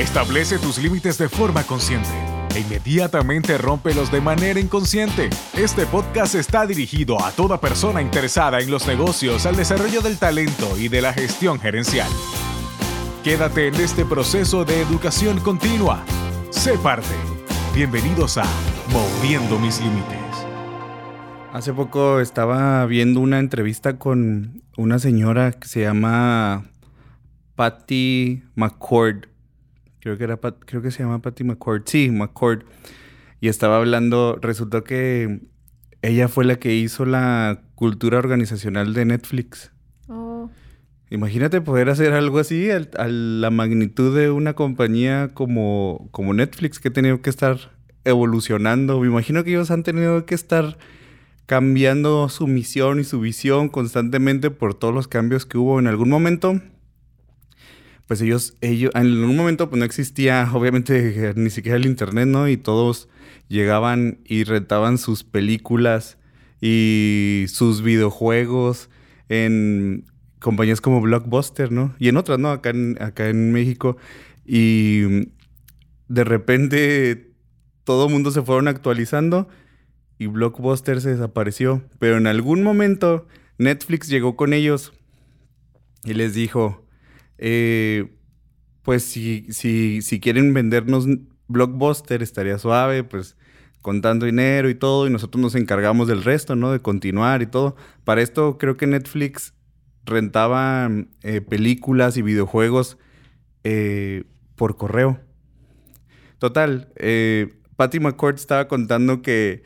Establece tus límites de forma consciente e inmediatamente rómpelos de manera inconsciente. Este podcast está dirigido a toda persona interesada en los negocios, al desarrollo del talento y de la gestión gerencial. Quédate en este proceso de educación continua. Sé parte. Bienvenidos a Moviendo mis límites. Hace poco estaba viendo una entrevista con una señora que se llama Patty McCord. Creo que, era creo que se llama Patty McCord. Sí, McCord. Y estaba hablando, resultó que ella fue la que hizo la cultura organizacional de Netflix. Oh. Imagínate poder hacer algo así a, la magnitud de una compañía como, como Netflix que ha tenido que estar evolucionando. Me imagino que ellos han tenido que estar cambiando su misión y su visión constantemente por todos los cambios que hubo en algún momento pues ellos, ellos, en un momento pues no existía obviamente ni siquiera el internet, ¿no? Y todos llegaban y rentaban sus películas y sus videojuegos en compañías como Blockbuster, ¿no? Y en otras, ¿no? Acá en, acá en México. Y de repente todo el mundo se fueron actualizando y Blockbuster se desapareció. Pero en algún momento Netflix llegó con ellos y les dijo, eh, pues si, si, si quieren vendernos Blockbuster estaría suave, pues contando dinero y todo, y nosotros nos encargamos del resto, ¿no? De continuar y todo. Para esto creo que Netflix rentaba eh, películas y videojuegos eh, por correo. Total, eh, Patty McCord estaba contando que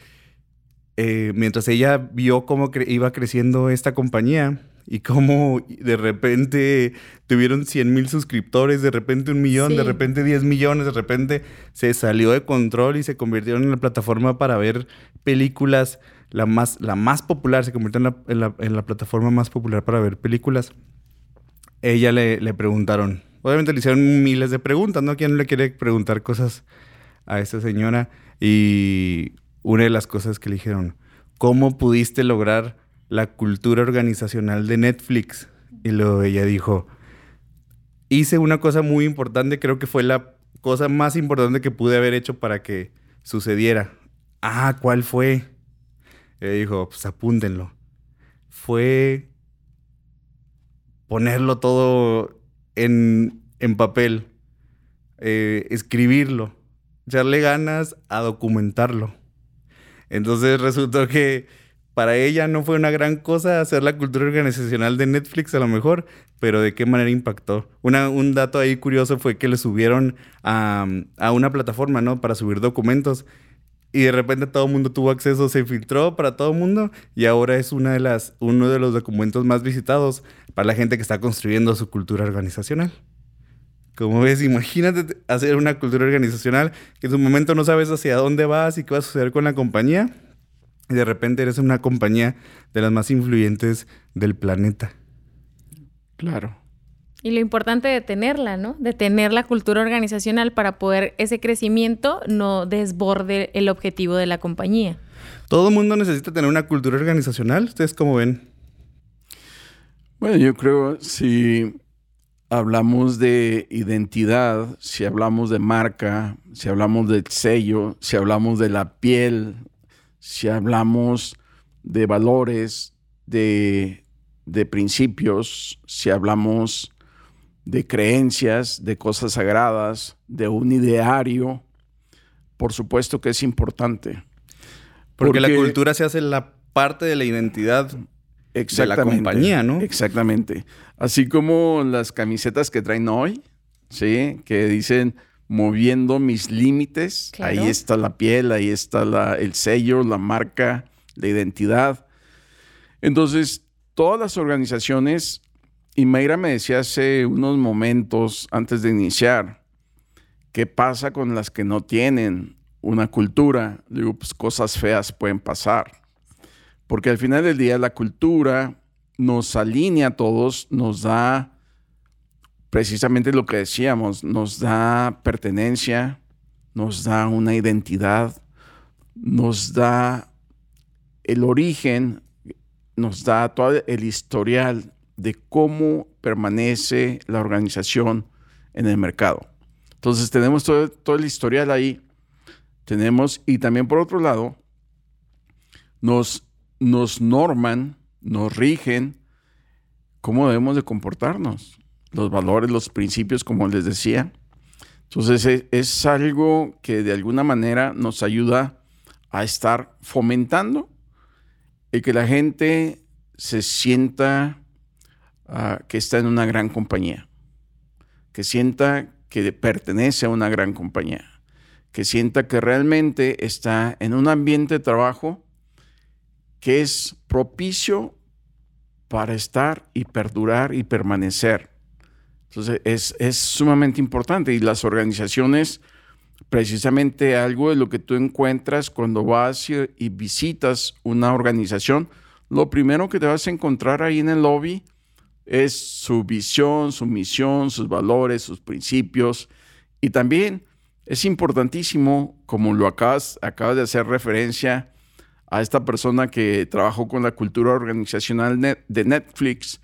mientras ella vio cómo iba creciendo esta compañía, y cómo de repente tuvieron 100 mil suscriptores, de repente un millón, de repente 10 millones, de repente se salió de control y se convirtieron en la plataforma para ver películas, la más, la más popular, se convirtió en la, plataforma más popular para ver películas. Ella le, le preguntaron, obviamente le hicieron miles de preguntas, ¿no? ¿Quién le quiere preguntar cosas a esta señora? Y una de las cosas que le dijeron, ¿cómo pudiste lograr la cultura organizacional de Netflix. Y luego ella dijo, hice una cosa muy importante, creo que fue la cosa más importante que pude haber hecho para que sucediera. Ah, ¿cuál fue? Ella dijo, pues apúntenlo. Fue ponerlo todo en, en papel, eh, escribirlo, echarle ganas a documentarlo. Entonces resultó que para ella no fue una gran cosa hacer la cultura organizacional de Netflix a lo mejor, pero de qué manera impactó. un dato ahí curioso fue que le subieron a, una plataforma, ¿no? Para subir documentos. Y de repente todo el mundo tuvo acceso, se filtró para todo el mundo y ahora es una de las, uno de los documentos más visitados para la gente que está construyendo su cultura organizacional. Como ves, imagínate hacer una cultura organizacional que en su momento no sabes hacia dónde vas y qué va a suceder con la compañía y de repente eres una compañía de las más influyentes del planeta. Claro. Y lo importante de tenerla, ¿no? De tener la cultura organizacional para poder ese crecimiento no desborde el objetivo de la compañía. ¿Todo el mundo necesita tener una cultura organizacional? ¿Ustedes cómo ven? Bueno, yo creo si hablamos de identidad, si hablamos de marca, si hablamos del sello, si hablamos de la piel si hablamos de valores, de, principios, si hablamos de creencias, de cosas sagradas, de un ideario, por supuesto que es importante. Porque, la cultura se hace la parte de la identidad de la compañía, ¿no? Exactamente. Así como las camisetas que traen hoy, ¿sí? Que dicen moviendo mis límites. Ahí está la piel, ahí está el sello, la marca, la identidad. Entonces, todas las organizaciones, y Mayra me decía hace unos momentos antes de iniciar, ¿qué pasa con las que no tienen una cultura? Digo, pues cosas feas pueden pasar. Porque al final del día la cultura nos alinea a todos, nos da precisamente lo que decíamos, nos da pertenencia, nos da una identidad, nos da el origen, nos da todo el historial de cómo permanece la organización en el mercado. Entonces tenemos todo, el historial ahí. Tenemos, y también por otro lado, nos, nos norman, nos rigen cómo debemos de comportarnos, los valores, los principios, como les decía. Entonces es, es algo que de alguna manera nos ayuda a estar fomentando el que la gente se sienta ah, que está en una gran compañía, que sienta que pertenece a una gran compañía, que sienta que realmente está en un ambiente de trabajo que es propicio para estar y perdurar y permanecer. Entonces es, es sumamente importante y las organizaciones, precisamente algo de lo que tú encuentras cuando vas y visitas una organización, lo primero que te vas a encontrar ahí en el lobby es su visión, su misión, sus valores, sus principios. Y también es importantísimo, como lo acabas, acabas de hacer referencia a esta persona que trabajó con la cultura organizacional de Netflix,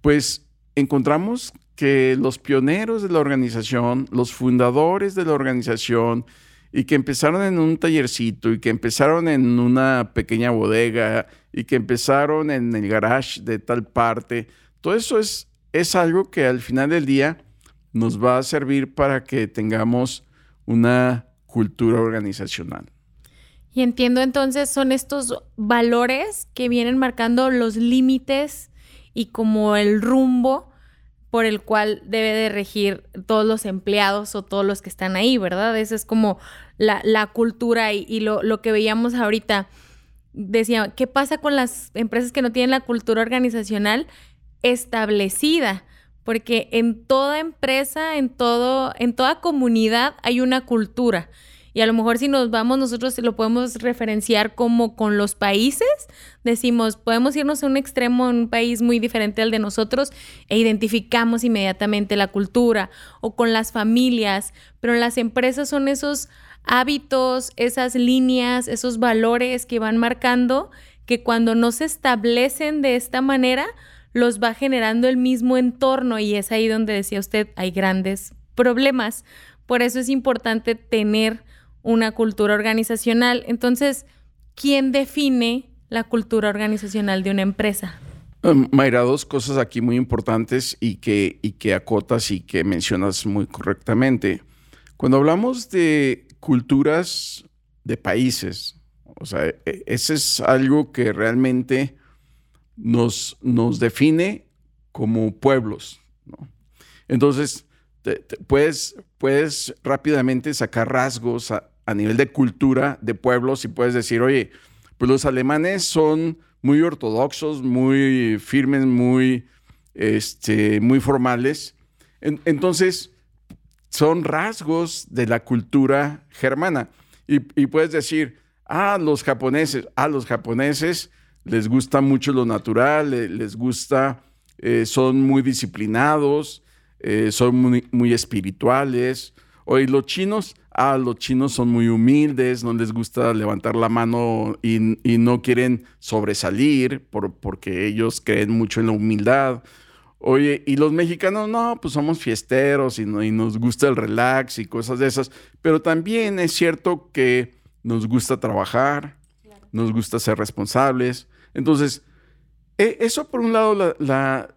pues encontramos que los pioneros de la organización, los fundadores de la organización, y que empezaron en un tallercito y que empezaron en una pequeña bodega y que empezaron en el garage de tal parte. Todo eso es, es algo que al final del día nos va a servir para que tengamos una cultura organizacional. Y entiendo entonces, son estos valores que vienen marcando los límites y como el rumbo por el cual debe de regir todos los empleados o todos los que están ahí, ¿verdad? Esa es como la, cultura y, lo, lo, que veíamos ahorita. Decía, ¿qué pasa con las empresas que no tienen la cultura organizacional establecida? Porque en toda empresa, en todo, en toda comunidad hay una cultura. Y a lo mejor si nos vamos, nosotros lo podemos referenciar como con los países. Decimos, podemos irnos a un extremo en un país muy diferente al de nosotros e identificamos inmediatamente la cultura o con las familias, pero las empresas son esos hábitos, esas líneas, esos valores que van marcando que cuando no se establecen de esta manera, los va generando el mismo entorno y es ahí donde decía usted, hay grandes problemas. Por eso es importante tener una cultura organizacional. Entonces, ¿quién define la cultura organizacional de una empresa? Um, Mayra, dos cosas aquí muy importantes y que, y que acotas y que mencionas muy correctamente. Cuando hablamos de culturas de países, o sea, e, ese es algo que realmente nos, nos define como pueblos. Entonces, puedes, puedes rápidamente sacar rasgos a, a nivel de cultura de pueblos y puedes decir, oye, pues los alemanes son muy ortodoxos, muy firmes, muy, este, muy formales. entonces, son rasgos de la cultura germana. Y, puedes decir, ah, los japoneses, a ah, los japoneses les gusta mucho lo natural, les gusta, eh, son muy disciplinados, eh, son muy, muy espirituales. Oye, los chinos, ah, los chinos son muy humildes, no les gusta levantar la mano y, no quieren sobresalir por, porque ellos creen mucho en la humildad. Oye, y los mexicanos, no, pues somos fiesteros y, y nos gusta el relax y cosas de esas, pero también es cierto que nos gusta trabajar, nos gusta ser responsables. Entonces, e, eso por un lado, la,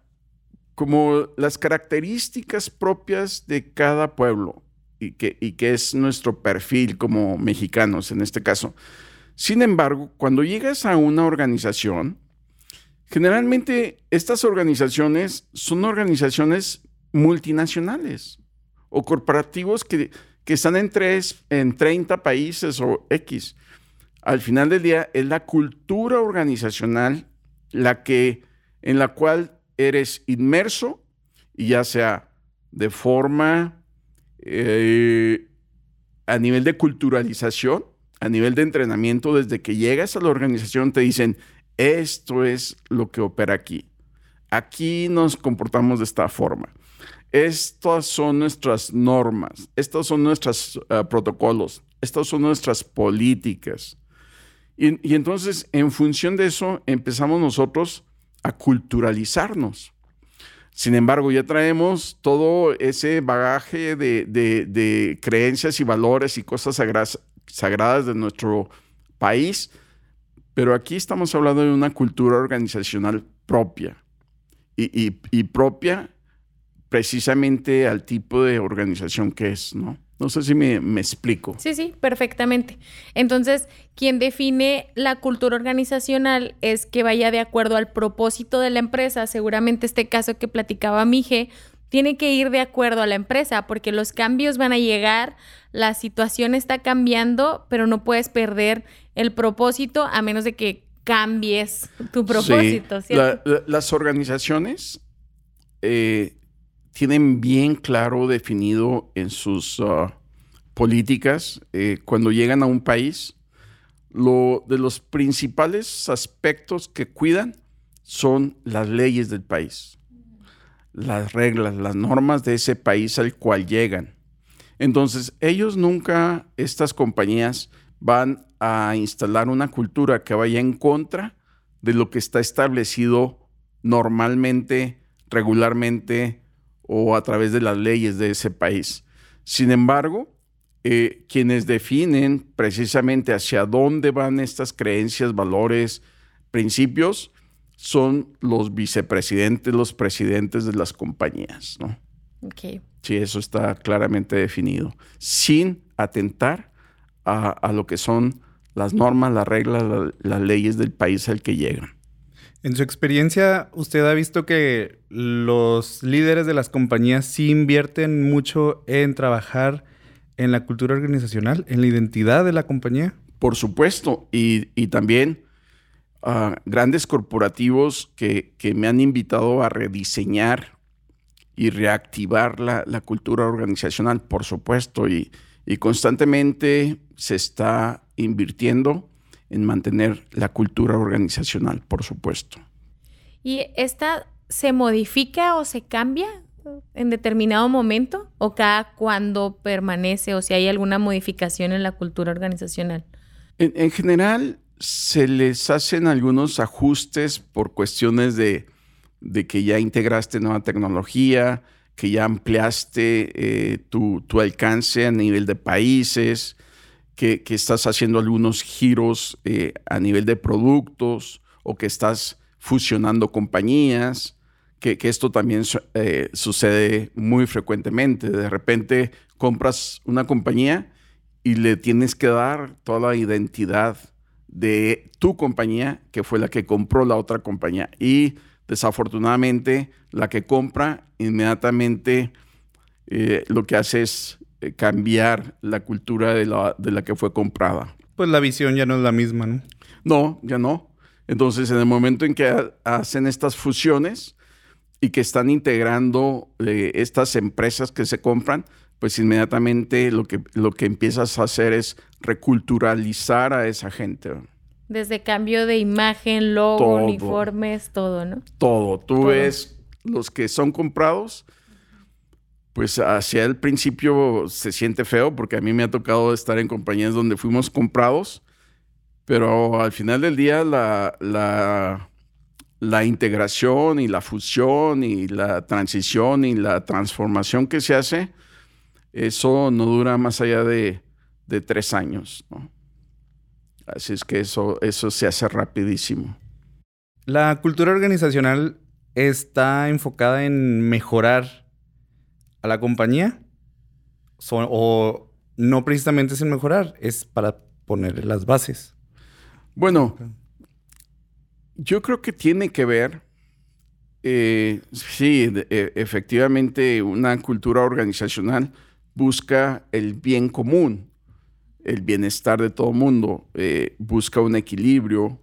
como las características propias de cada pueblo y que, y que es nuestro perfil como mexicanos en este caso. Sin embargo, cuando llegas a una organización, generalmente estas organizaciones son organizaciones multinacionales o corporativos que, que están en, tres, en 30 países o X. Al final del día es la cultura organizacional la que, en la cual eres inmerso y ya sea de forma eh, a nivel de culturalización, a nivel de entrenamiento, desde que llegas a la organización te dicen, esto es lo que opera aquí. Aquí nos comportamos de esta forma. Estas son nuestras normas, estos son nuestros eh, protocolos, estas son nuestras políticas. y entonces, en función de eso, empezamos nosotros a culturalizarnos. Sin embargo, ya traemos todo ese bagaje de, creencias y valores y cosas sagradas de nuestro país, pero aquí estamos hablando de una cultura organizacional propia y, y propia precisamente al tipo de organización que es, ¿no? No sé si me, explico. Sí, sí, perfectamente. Entonces, quien define la cultura organizacional es que vaya de acuerdo al propósito de la empresa. Seguramente este caso que platicaba Mije tiene que ir de acuerdo a la empresa porque los cambios van a llegar, la situación está cambiando, pero no puedes perder el propósito a menos de que cambies tu propósito. Sí. las organizaciones eh, tienen bien claro definido en sus ah, políticas eh, cuando llegan a un país. Lo de los principales aspectos que cuidan son las leyes del país, las reglas, las normas de ese país al cual llegan. Entonces, ellos nunca, estas compañías, van a instalar una cultura que vaya en contra de lo que está establecido normalmente, regularmente o a través de las leyes de ese país. Sin embargo, eh, quienes definen precisamente hacia dónde van estas creencias, valores, principios, son los vicepresidentes, los presidentes de las compañías, ¿no? Sí, eso está claramente definido, sin atentar a, lo que son las normas, las reglas, las leyes del país al que llegan. En su experiencia, ¿usted ha visto que los líderes de las compañías sí invierten mucho en trabajar en la cultura organizacional, en la identidad de la compañía? Por supuesto, y, también uh, grandes corporativos que, me han invitado a rediseñar y reactivar la, cultura organizacional, por supuesto, y, y constantemente se está invirtiendo en mantener la cultura organizacional, por supuesto. ¿Y esta se modifica o se cambia en determinado momento o cada cuando permanece o si hay alguna modificación en la cultura organizacional? En, general, se les hacen algunos ajustes por cuestiones de, que ya integraste nueva tecnología, que ya ampliaste eh, tu, alcance a nivel de países, que, estás haciendo algunos giros eh, a nivel de productos o que estás fusionando compañías, que, esto también eh, sucede muy frecuentemente. De repente compras una compañía y le tienes que dar toda la identidad de tu compañía, que fue la que compró la otra compañía. Y desafortunadamente, la que compra inmediatamente eh, lo que hace es eh, cambiar la cultura de la, de la que fue comprada. Pues la visión ya no es la misma, ¿no? No, ya no. Entonces, en el momento en que hacen estas fusiones y que están integrando eh, estas empresas que se compran, pues inmediatamente lo que, lo que empiezas a hacer es reculturalizar a esa gente. Desde cambio de imagen, logo, uniformes, todo, ¿no? Todo. Tú ves los que son comprados pues hacia el principio se siente feo porque a mí me ha tocado estar en compañías donde fuimos comprados, pero al final del día la, la, integración y la fusión y la transición y la transformación que se hace, eso no dura más allá de, tres años. Así es que eso, eso se hace rapidísimo. La cultura organizacional está enfocada en mejorar a la compañía o no precisamente es en mejorar, es para poner las bases. Bueno, yo creo que tiene que ver, eh, sí, e, efectivamente una cultura organizacional busca el bien común, el bienestar de todo el mundo, eh, busca un equilibrio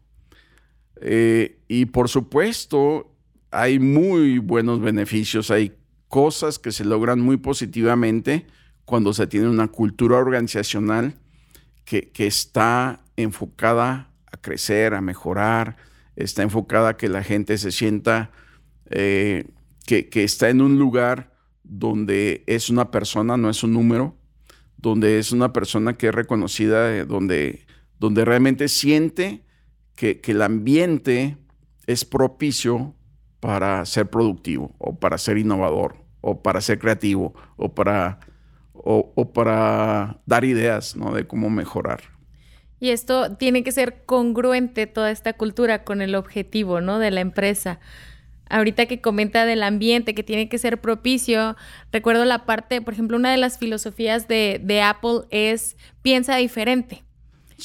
eh, y por supuesto hay muy buenos beneficios, hay cosas que se logran muy positivamente cuando se tiene una cultura organizacional que, está enfocada a crecer, a mejorar, está enfocada a que la gente se sienta eh, que, está en un lugar donde es una persona, no es un número, donde es una persona que es reconocida, eh, donde, donde realmente siente que, que el ambiente es propicio para ser productivo o para ser innovador o para ser creativo o para, o, para dar ideas ¿no? de cómo mejorar. Y esto tiene que ser congruente toda esta cultura con el objetivo, ¿no? De la empresa. Ahorita que comenta del ambiente, que tiene que ser propicio, recuerdo la parte, por ejemplo, una de las filosofías de, de Apple es piensa diferente.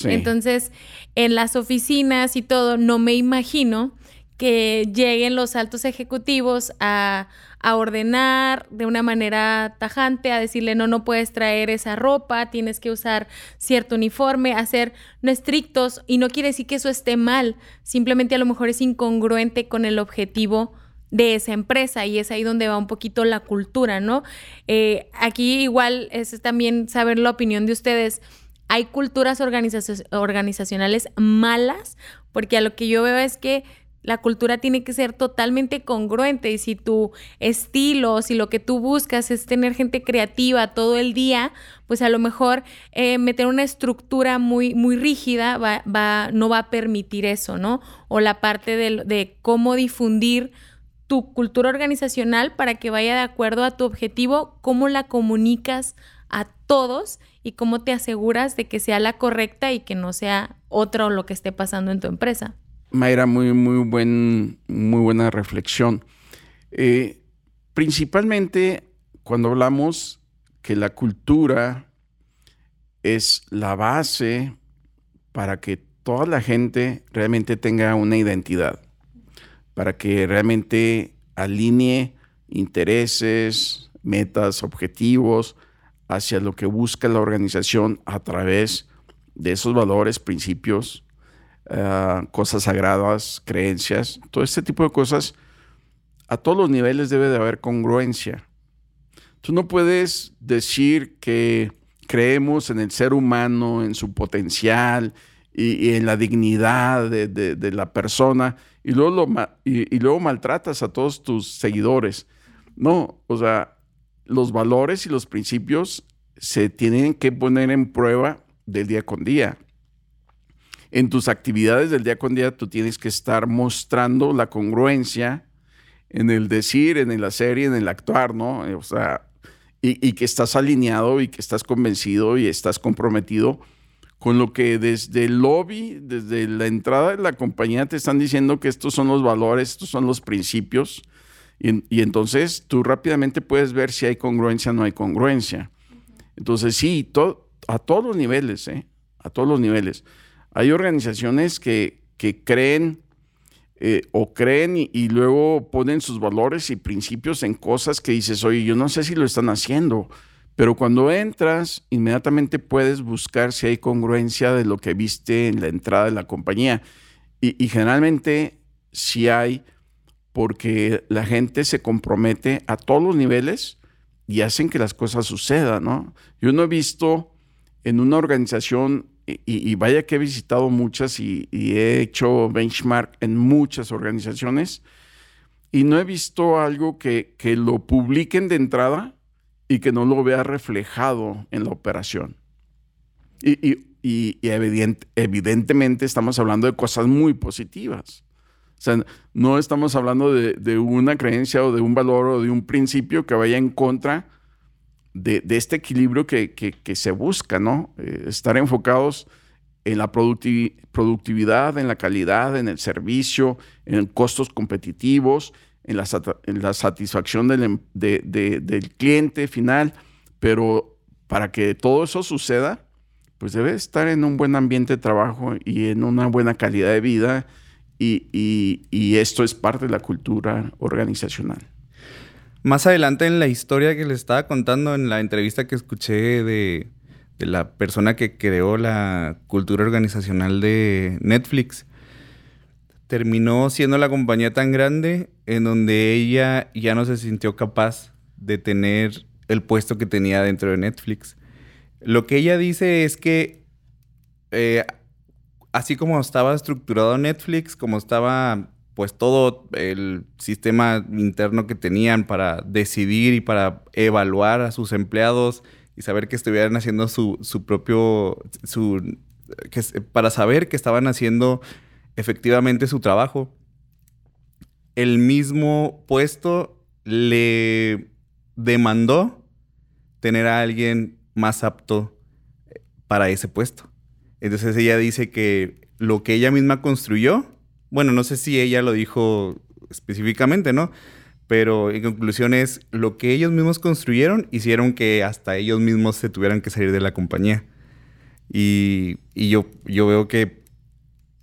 Entonces, en las oficinas y todo, no me imagino que lleguen los altos ejecutivos a, ordenar de una manera tajante, a decirle, no, no puedes traer esa ropa, tienes que usar cierto uniforme, a ser no estrictos, y no quiere decir que eso esté mal, simplemente a lo mejor es incongruente con el objetivo de esa empresa y es ahí donde va un poquito la cultura, ¿no? Eh, aquí igual es también saber la opinión de ustedes. Hay culturas organizacionales malas, porque a lo que yo veo es que la cultura tiene que ser totalmente congruente y si tu estilo, si lo que tú buscas es tener gente creativa todo el día, pues a lo mejor eh, meter una estructura muy, muy rígida va, va, no va a permitir eso, ¿no? O la parte de, de cómo difundir tu cultura organizacional para que vaya de acuerdo a tu objetivo, cómo la comunicas a todos y cómo te aseguras de que sea la correcta y que no sea otro lo que esté pasando en tu empresa. Mayra, muy, muy, buen, muy buena reflexión. Eh, principalmente cuando hablamos que la cultura es la base para que toda la gente realmente tenga una identidad, para que realmente alinee intereses, metas, objetivos hacia lo que busca la organización a través de esos valores, principios, eh, cosas sagradas, creencias, todo este tipo de cosas, a todos los niveles debe de haber congruencia. Tú no puedes decir que creemos en el ser humano, en su potencial y, en la dignidad de, la persona y luego, y luego maltratas a todos tus seguidores. No, o sea, los valores y los principios se tienen que poner en prueba del día con día en tus actividades del día con día tú tienes que estar mostrando la congruencia en el decir, en el hacer y en el actuar, ¿no? O sea, y, que estás alineado y que estás convencido y estás comprometido con lo que desde el lobby, desde la entrada de la compañía te están diciendo que estos son los valores, estos son los principios. Y, entonces tú rápidamente puedes ver si hay congruencia o no hay congruencia. Entonces sí, a todos los niveles, ¿eh? A todos los niveles. Hay organizaciones que, creen eh, o creen y, luego ponen sus valores y principios en cosas que dices, oye, yo no sé si lo están haciendo, pero cuando entras, inmediatamente puedes buscar si hay congruencia de lo que viste en la entrada de la compañía. Y, generalmente sí hay, porque la gente se compromete a todos los niveles y hacen que las cosas sucedan, ¿no? Yo no he visto en una organización y, vaya que he visitado muchas y, he hecho benchmark en muchas organizaciones y no he visto algo que, lo publiquen de entrada y que no lo vea reflejado en la operación. Y, evidentemente estamos hablando de cosas muy positivas. O sea, no estamos hablando de, una creencia o de un valor o de un principio que vaya en contra de, este equilibrio que, se busca, ¿no? Eh, estar enfocados en la productividad, en la calidad, en el servicio, en costos competitivos, en la, satisfacción del, em, del, cliente final, pero para que todo eso suceda, pues debe estar en un buen ambiente de trabajo y en una buena calidad de vida y esto es parte de la cultura organizacional. Más adelante en la historia que les estaba contando en la entrevista que escuché de, la persona que creó la cultura organizacional de Netflix, terminó siendo la compañía tan grande en donde ella ya no se sintió capaz de tener el puesto que tenía dentro de Netflix. Lo que ella dice es que eh, así como estaba estructurado Netflix, como estaba pues todo el sistema interno que tenían para decidir y para evaluar a sus empleados y saber que estuvieran haciendo su, propio, su, para saber que estaban haciendo efectivamente su trabajo. el mismo puesto le demandó tener a alguien más apto para ese puesto. Entonces ella dice que lo que ella misma construyó, bueno, no sé si ella lo dijo específicamente, ¿no? Pero en conclusión es lo que ellos mismos construyeron hicieron que hasta ellos mismos se tuvieran que salir de la compañía. Y, yo, yo veo que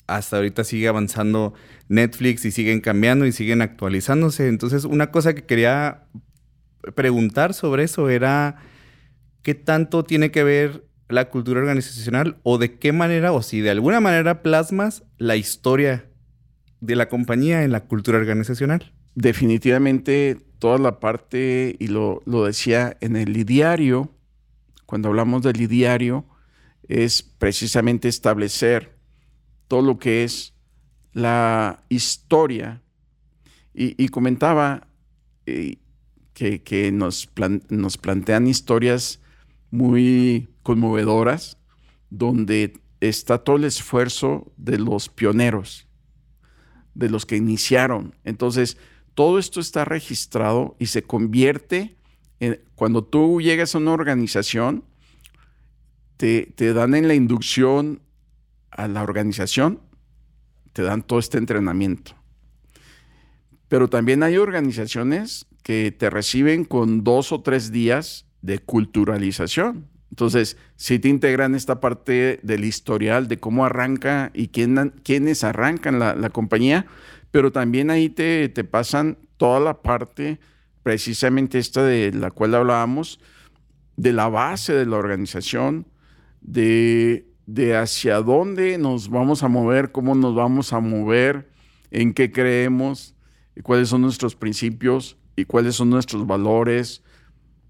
hasta ahorita sigue avanzando Netflix y siguen cambiando y siguen actualizándose. Entonces, una cosa que quería preguntar sobre eso era qué tanto tiene que ver la cultura organizacional o de qué manera o si de alguna manera plasmas la historia de la compañía en la cultura organizacional. Definitivamente toda la parte, y lo, decía en el diario, cuando hablamos del diario, es precisamente establecer todo lo que es la historia. Y, comentaba eh, que, nos, nos plantean historias muy conmovedoras, donde está todo el esfuerzo de los pioneros, de los que iniciaron. Entonces, todo esto está registrado y se convierte en, cuando tú llegas a una organización, te, te dan en la inducción a la organización, te dan todo este entrenamiento. Pero también hay organizaciones que te reciben con dos o tres días de culturalización. Entonces, si te integran esta parte del historial de cómo arranca y quién, quiénes arrancan la, compañía, pero también ahí te, pasan toda la parte, precisamente esta de la cual hablábamos, de la base de la organización, de, de hacia dónde nos vamos a mover, cómo nos vamos a mover, en qué creemos, cuáles son nuestros principios y cuáles son nuestros valores,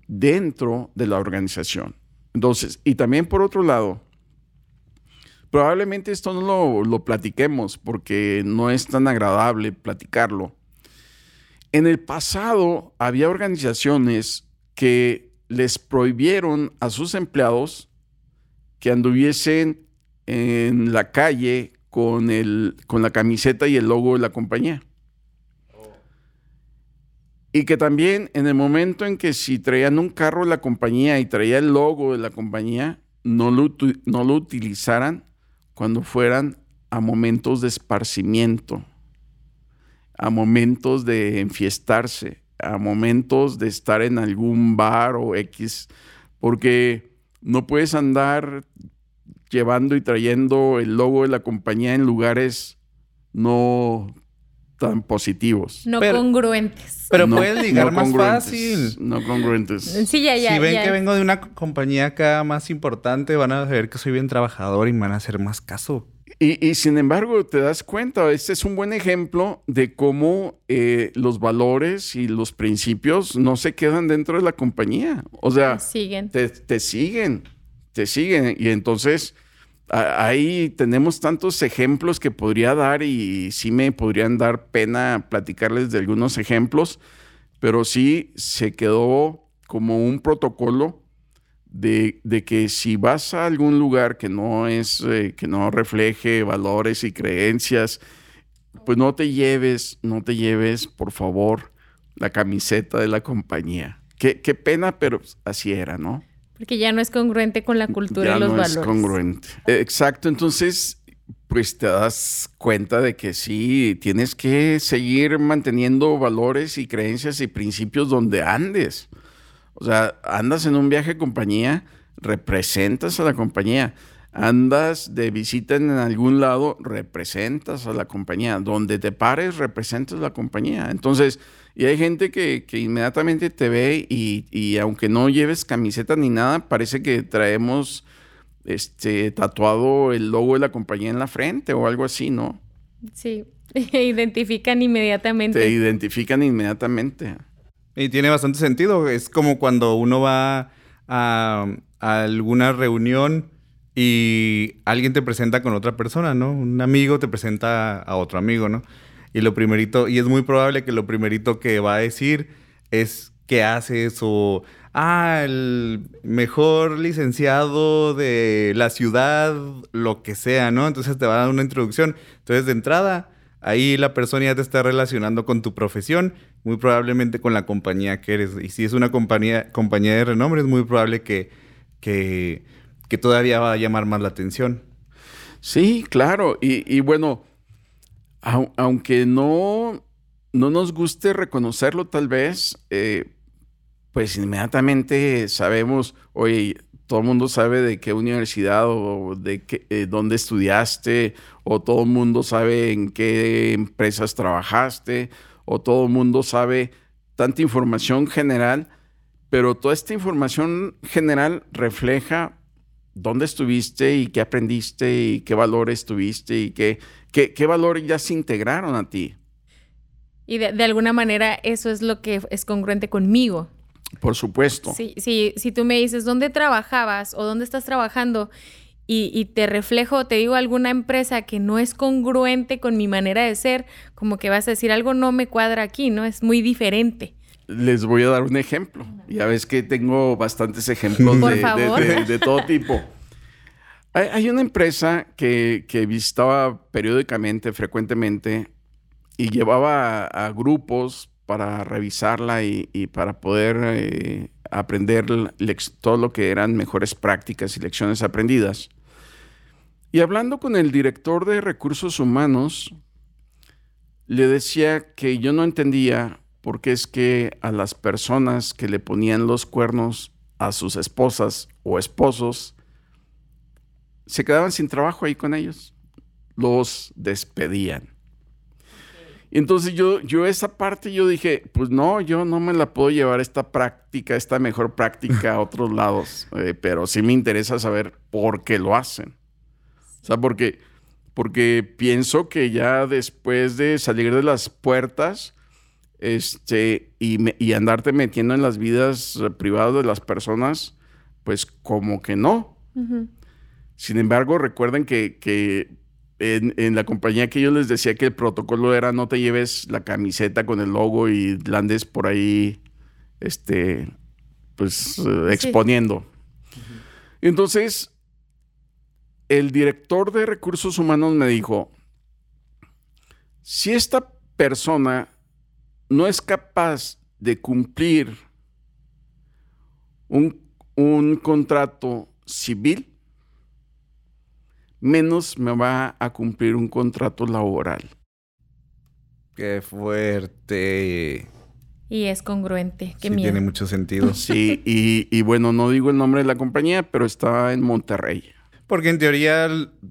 dentro de la organización. Entonces, y también por otro lado, probablemente esto no lo, platiquemos porque no es tan agradable platicarlo. En el pasado había organizaciones que les prohibieron a sus empleados que anduviesen en la calle con, el, con la camiseta y el logo de la compañía. Y que también en el momento en que si traían un carro de la compañía y traía el logo de la compañía, no lo, no lo utilizaran cuando fueran a momentos de esparcimiento, a momentos de enfiestarse, a momentos de estar en algún bar o X, porque no puedes andar llevando y trayendo el logo de la compañía en lugares no tan positivos. No congruentes. Pero puedes ligar más fácil. No congruentes. Sí, ya, ya. Si ven que vengo de una compañía acá más importante, van a ver que soy bien trabajador y me van a hacer más caso. Y, sin embargo, te das cuenta, este es un buen ejemplo de cómo eh, los valores y los principios no se quedan dentro de la compañía. O sea, siguen. Te, te siguen, te siguen. Y entonces ahí tenemos tantos ejemplos que podría dar y sí me podrían dar pena platicarles de algunos ejemplos, pero sí se quedó como un protocolo de, que si vas a algún lugar que no es, eh, que no refleje valores y creencias, pues no te lleves, no te lleves, por favor, la camiseta de la compañía. Qué pena, pero así era, ¿no? Porque ya no es congruente con la cultura y los no Es congruente. Exacto, entonces pues te das cuenta de que sí, tienes que seguir manteniendo valores y creencias y principios donde andes. O sea, andas en un viaje de compañía, representas a la compañía. Andas de visita en algún lado, representas a la compañía. Donde te pares, representas a la compañía. Entonces, y hay gente que, inmediatamente te ve y, aunque no lleves camiseta ni nada, parece que traemos este tatuado el logo de la compañía en la frente o algo así, ¿no? Sí, identifican inmediatamente. Te identifican inmediatamente. Y tiene bastante sentido. Es como cuando uno va a, a alguna reunión y alguien te presenta con otra persona, ¿no? Un amigo te presenta a otro amigo, ¿no? Y lo primerito, y es muy probable que lo primerito que va a decir es qué haces o, ah, el mejor licenciado de la ciudad, lo que sea, ¿no? Entonces te va a dar una introducción. Entonces, de entrada, ahí la persona ya te está relacionando con tu profesión, muy probablemente con la compañía que eres. Y si es una compañía, compañía de renombre, es muy probable que, que, todavía va a llamar más la atención. Sí, claro. Y, bueno, aunque no, no nos guste reconocerlo tal vez, eh, pues inmediatamente sabemos, oye, todo el mundo sabe de qué universidad o de eh, dónde estudiaste, o todo el mundo sabe en qué empresas trabajaste, o todo el mundo sabe tanta información general, pero toda esta información general refleja dónde estuviste y qué aprendiste y qué valores tuviste y qué, qué, valores ya se integraron a ti. Y de, alguna manera eso es lo que es congruente conmigo. Por supuesto. Sí, sí, si tú me dices dónde trabajabas o dónde estás trabajando y, te reflejo, te digo alguna empresa que no es congruente con mi manera de ser, como que vas a decir algo no me cuadra aquí, ¿no? Es muy diferente. Les voy a dar un ejemplo. Ya ves que tengo bastantes ejemplos de, todo tipo. Hay, una empresa que, visitaba periódicamente, frecuentemente, y llevaba a grupos para revisarla y, para poder eh, aprender todo lo que eran mejores prácticas y lecciones aprendidas. Y hablando con el director de recursos humanos, le decía que yo no entendía por qué es que a las personas que le ponían los cuernos a sus esposas o esposos, se quedaban sin trabajo ahí con ellos. Los despedían. Entonces yo, yo esa parte yo dije, pues no, yo no me la puedo llevar esta práctica, esta mejor práctica a otros lados, eh, pero sí me interesa saber por qué lo hacen. O sea, porque, porque pienso que ya después de salir de las puertas este, y, y andarte metiendo en las vidas privadas de las personas, pues como que no. Sin embargo, recuerden que, que en, la compañía que yo les decía que el protocolo era no te lleves la camiseta con el logo y la andes por ahí, este, pues eh, exponiendo. Entonces, el director de recursos humanos me dijo, si esta persona no es capaz de cumplir un, un contrato civil, menos me va a cumplir un contrato laboral. Qué fuerte. Y es congruente. Qué sí, tiene mucho sentido. Sí, y, y, bueno, no digo el nombre de la compañía, pero está en Monterrey. Porque en teoría,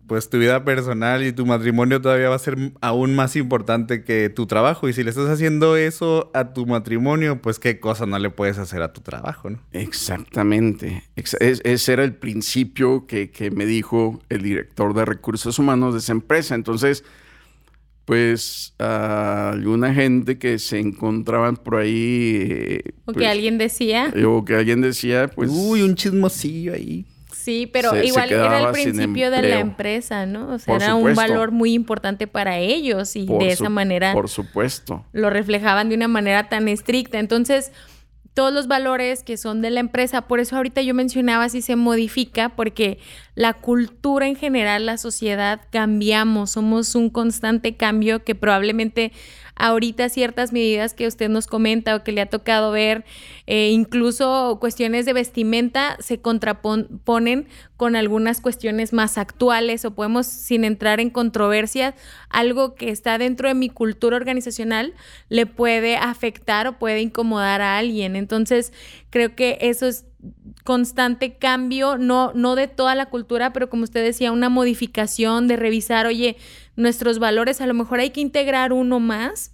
pues tu vida personal y tu matrimonio todavía va a ser aún más importante que tu trabajo. Y si le estás haciendo eso a tu matrimonio, pues qué cosa no le puedes hacer a tu trabajo, ¿no? Exactamente. ese era el principio que, me dijo el director de recursos humanos de esa empresa. Entonces, pues alguna gente que se encontraban por ahí. Eh, o que pues, alguien decía. O que alguien decía, pues. Uy, un chismosillo ahí. Sí, pero igual era el principio de la empresa, ¿no? O sea, era un valor muy importante para ellos y de esa manera. Por supuesto. Lo reflejaban de una manera tan estricta. Entonces, todos los valores que son de la empresa, por eso ahorita yo mencionaba si se modifica, porque la cultura en general, la sociedad, cambiamos, somos un constante cambio que probablemente ahorita ciertas medidas que usted nos comenta o que le ha tocado ver, eh, incluso cuestiones de vestimenta se contraponen con algunas cuestiones más actuales o podemos, sin entrar en controversias, algo que está dentro de mi cultura organizacional le puede afectar o puede incomodar a alguien. Entonces, creo que eso es constante cambio, no, no de toda la cultura, pero como usted decía, una modificación de revisar, oye, nuestros valores, a lo mejor hay que integrar uno más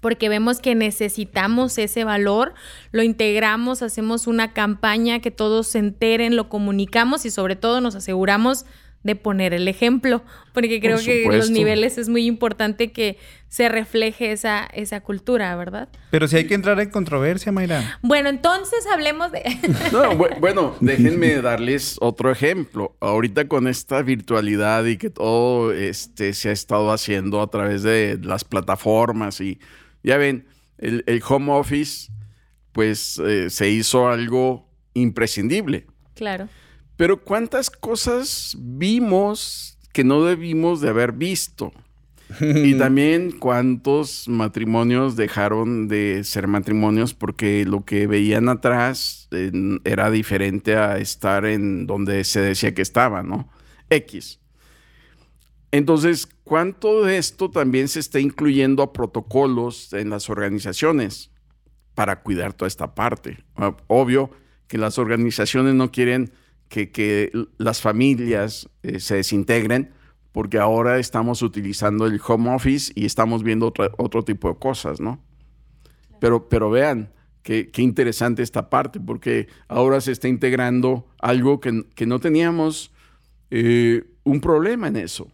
porque vemos que necesitamos ese valor, lo integramos, hacemos una campaña que todos se enteren, lo comunicamos y sobre todo nos aseguramos de poner el ejemplo, porque creo que en los niveles es muy importante que se refleje esa, esa cultura, ¿verdad? Pero si hay que entrar en controversia, Mayra. Bueno, entonces hablemos de... no, bueno, déjenme darles otro ejemplo. Ahorita con esta virtualidad y que todo este, se ha estado haciendo a través de las plataformas y ya ven, el, home office pues eh, se hizo algo imprescindible. Claro. Pero ¿cuántas cosas vimos que no debimos de haber visto? y también cuántos matrimonios dejaron de ser matrimonios porque lo que veían atrás era diferente a estar en donde se decía que estaba, ¿no? X. Entonces, ¿cuánto de esto también se está incluyendo a protocolos en las organizaciones para cuidar toda esta parte? Obvio que las organizaciones no quieren que, las familias eh, se desintegren porque ahora estamos utilizando el home office y estamos viendo otro, tipo de cosas, ¿no? Pero, pero vean, qué, interesante esta parte, porque ahora se está integrando algo que, no teníamos eh, un problema en eso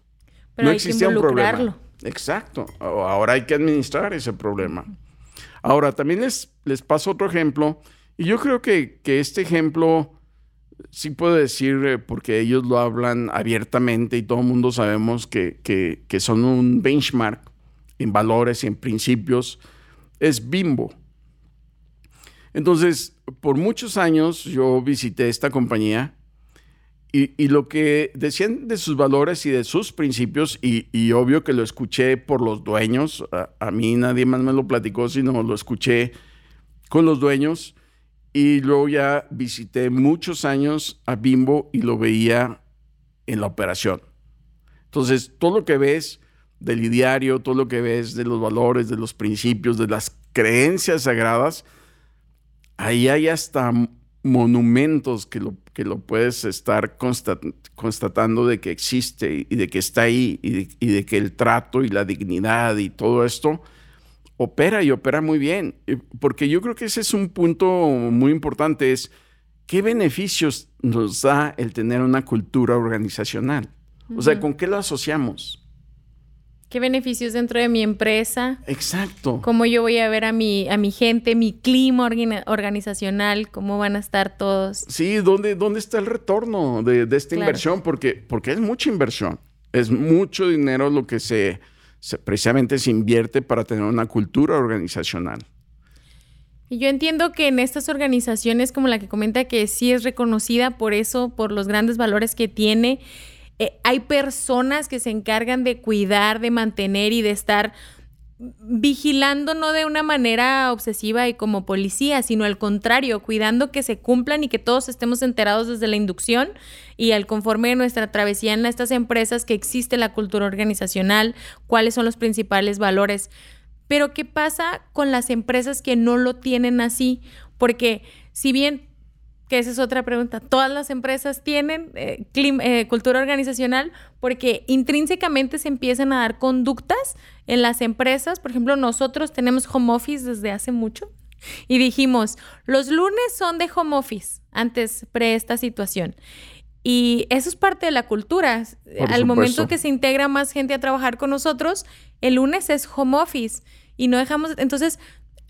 no existía un problema. Exacto. Ahora hay que administrar ese problema. Ahora, también les, les paso otro ejemplo. Y yo creo que, este ejemplo sí puedo decir, eh, porque ellos lo hablan abiertamente y todo el mundo sabemos que, que, son un benchmark en valores y en principios, es Bimbo. Entonces, por muchos años yo visité esta compañía y, lo que decían de sus valores y de sus principios, y, obvio que lo escuché por los dueños, a, mí nadie más me lo platicó, sino lo escuché con los dueños, y luego ya visité muchos años a Bimbo y lo veía en la operación. Entonces, todo lo que ves del ideario, todo lo que ves de los valores, de los principios, de las creencias sagradas, ahí hay hasta monumentos que lo, que lo puedes estar constatando de que existe y de que está ahí y de, que el trato y la dignidad y todo esto opera y opera muy bien. Porque yo creo que ese es un punto muy importante, es qué beneficios nos da el tener una cultura organizacional. O sea, ¿con qué lo asociamos? qué beneficios dentro de mi empresa. Exacto. Cómo yo voy a ver a mi, a mi gente, mi clima organizacional, cómo van a estar todos. Sí, ¿dónde, dónde está el retorno de, esta inversión? Porque, porque es mucha inversión. Es mucho dinero lo que se, precisamente se invierte para tener una cultura organizacional. Y yo entiendo que en estas organizaciones como la que comenta que sí es reconocida por eso, por los grandes valores que tiene, eh, hay personas que se encargan de cuidar, de mantener y de estar vigilando no de una manera obsesiva y como policía, sino al contrario, cuidando que se cumplan y que todos estemos enterados desde la inducción y al conforme de nuestra travesía en estas empresas que existe la cultura organizacional, cuáles son los principales valores. Pero ¿qué pasa con las empresas que no lo tienen así? Porque si bien que esa es otra pregunta. Todas las empresas tienen eh, eh, cultura organizacional porque intrínsecamente se empiezan a dar conductas en las empresas. Por ejemplo, nosotros tenemos home office desde hace mucho y dijimos, los lunes son de home office, antes pre esta situación. Y eso es parte de la cultura. Al momento que se integra más gente a trabajar con nosotros, el lunes es home office y no dejamos, entonces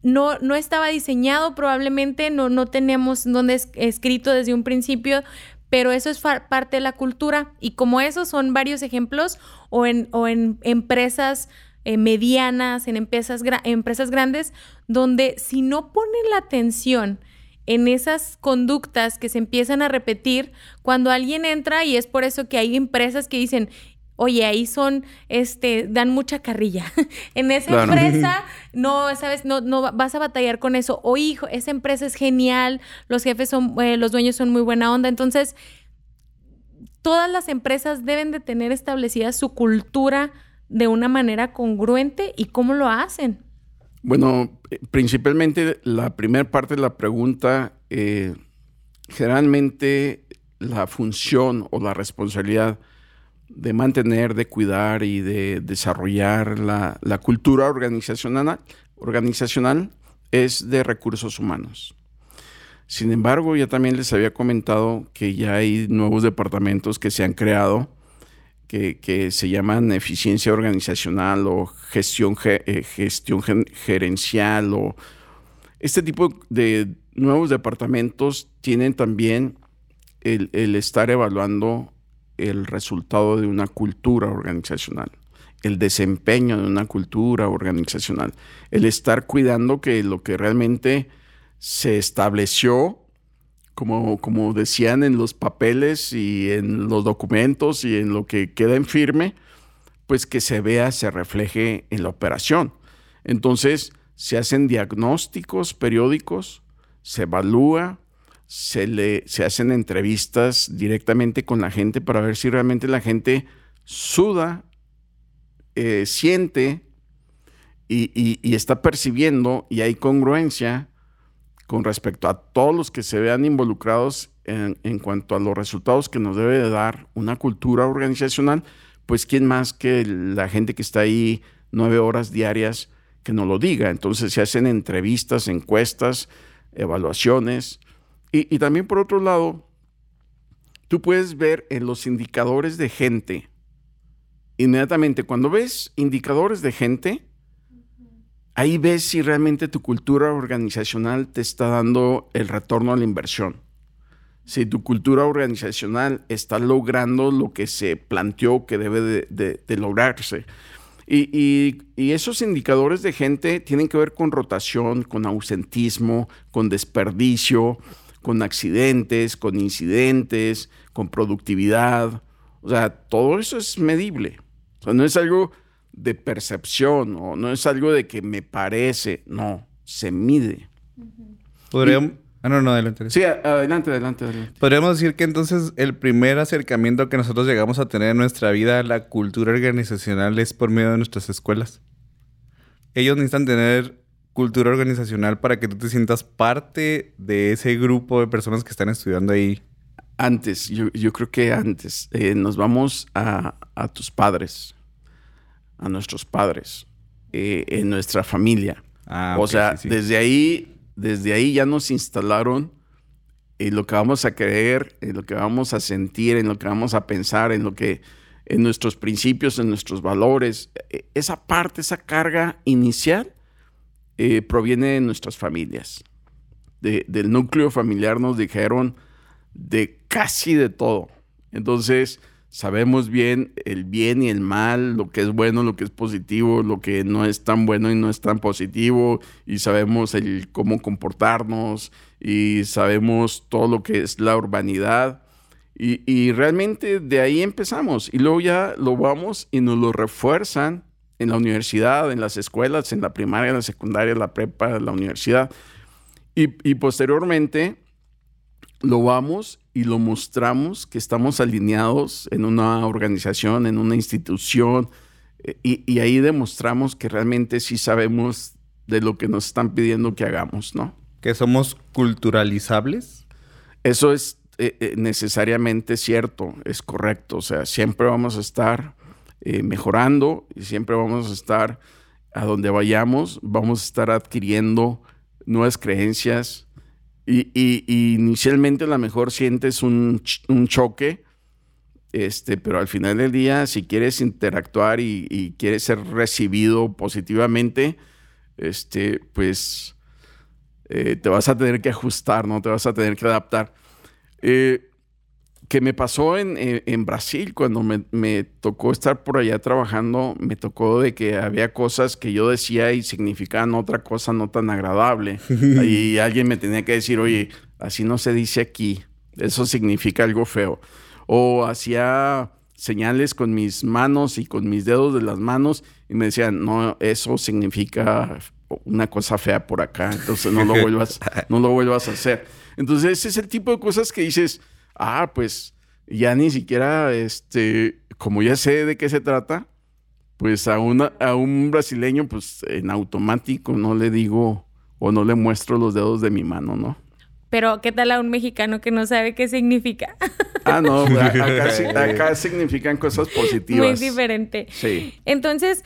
no, no estaba diseñado probablemente, no, no teníamos donde es, escrito desde un principio, pero eso es parte de la cultura y como esos son varios ejemplos o en, o en empresas eh, medianas, en empresas, empresas grandes, donde si no ponen la atención en esas conductas que se empiezan a repetir cuando alguien entra y es por eso que hay empresas que dicen, oye, ahí son, este, dan mucha carrilla. en esa empresa, no, sabes, no, no vas a batallar con eso. O hijo, esa empresa es genial, los jefes son, eh, los dueños son muy buena onda. Entonces, todas las empresas deben de tener establecida su cultura de una manera congruente y cómo lo hacen. Bueno, principalmente la primera parte de la pregunta, eh, generalmente la función o la responsabilidad de mantener, de cuidar y de desarrollar la, cultura organizacional, organizacional es de recursos humanos. Sin embargo, ya también les había comentado que ya hay nuevos departamentos que se han creado que, se llaman eficiencia organizacional o gestión, eh, gestión gerencial o este tipo de nuevos departamentos tienen también el, el estar evaluando el resultado de una cultura organizacional, el desempeño de una cultura organizacional, el estar cuidando que lo que realmente se estableció, como, como decían en los papeles y en los documentos y en lo que queda en firme, pues que se vea, se refleje en la operación. Entonces, se hacen diagnósticos periódicos, se evalúa, se, le, se hacen entrevistas directamente con la gente para ver si realmente la gente suda, eh, siente y, está percibiendo y hay congruencia con respecto a todos los que se vean involucrados en, cuanto a los resultados que nos debe de dar una cultura organizacional, pues quién más que la gente que está ahí nueve horas diarias que nos lo diga. Entonces se hacen entrevistas, encuestas, evaluaciones. Y, también por otro lado, tú puedes ver en los indicadores de gente, inmediatamente cuando ves indicadores de gente, ahí ves si realmente tu cultura organizacional te está dando el retorno a la inversión. Si tu cultura organizacional está logrando lo que se planteó que debe de, lograrse. Y, y, esos indicadores de gente tienen que ver con rotación, con ausentismo, con desperdicio, con accidentes, con incidentes, con productividad. O sea, todo eso es medible. O sea, no es algo de percepción o no es algo de que me parece, no, se mide. Podríamos... Ah, no, no, adelante. Sí, adelante, adelante, adelante. Podríamos decir que entonces el primer acercamiento que nosotros llegamos a tener en nuestra vida a la cultura organizacional es por medio de nuestras escuelas. Ellos necesitan tener cultura organizacional para que tú te sientas parte de ese grupo de personas que están estudiando ahí? Antes, yo, creo que antes. Eh, nos vamos a, tus padres, a nuestros padres, eh, en nuestra familia. Ah, o sea, desde ahí, desde ahí ya nos instalaron en lo que vamos a creer, en lo que vamos a sentir, en lo que vamos a pensar, en lo que, en nuestros principios, en nuestros valores. E, esa parte, esa carga inicial eh, proviene de nuestras familias. del núcleo familiar nos dijeron de casi de todo. Entonces, sabemos bien el bien y el mal, lo que es bueno, lo que es positivo, lo que no es tan bueno y no es tan positivo, y sabemos el cómo comportarnos, y sabemos todo lo que es la urbanidad. Y, y realmente de ahí empezamos. Y luego ya lo vamos y nos lo refuerzan en la universidad, en las escuelas, en la primaria, en la secundaria, la prepa, la universidad. Y, posteriormente lo vamos y lo mostramos que estamos alineados en una organización, en una institución, eh, y, ahí demostramos que realmente sí sabemos de lo que nos están pidiendo que hagamos, ¿no? Que somos culturalizables. Eso es eh, eh, necesariamente cierto, es correcto, o sea, siempre vamos a estar eh, mejorando y siempre vamos a estar a donde vayamos, vamos a estar adquiriendo nuevas creencias y, inicialmente a lo mejor sientes un, choque, este, pero al final del día, si quieres interactuar y, quieres ser recibido positivamente, este, pues eh, te vas a tener que ajustar, ¿no? Te vas a tener que adaptar. Eh, que me pasó en, Brasil cuando me, tocó estar por allá trabajando, me tocó de que había cosas que yo decía y significaban otra cosa no tan agradable. y alguien me tenía que decir, oye, así no se dice aquí, eso significa algo feo. O hacía señales con mis manos y con mis dedos de las manos y me decían, no, eso significa una cosa fea por acá, entonces no lo vuelvas, no lo vuelvas a hacer. Entonces ese es el tipo de cosas que dices, ah, pues ya ni siquiera, este, como ya sé de qué se trata, pues a, una, a un brasileño, pues en automático no le digo o no le muestro los dedos de mi mano, ¿no? Pero, ¿qué tal a un mexicano que no sabe qué significa? Ah, no, acá, significan cosas positivas. Muy diferente. Sí. Entonces,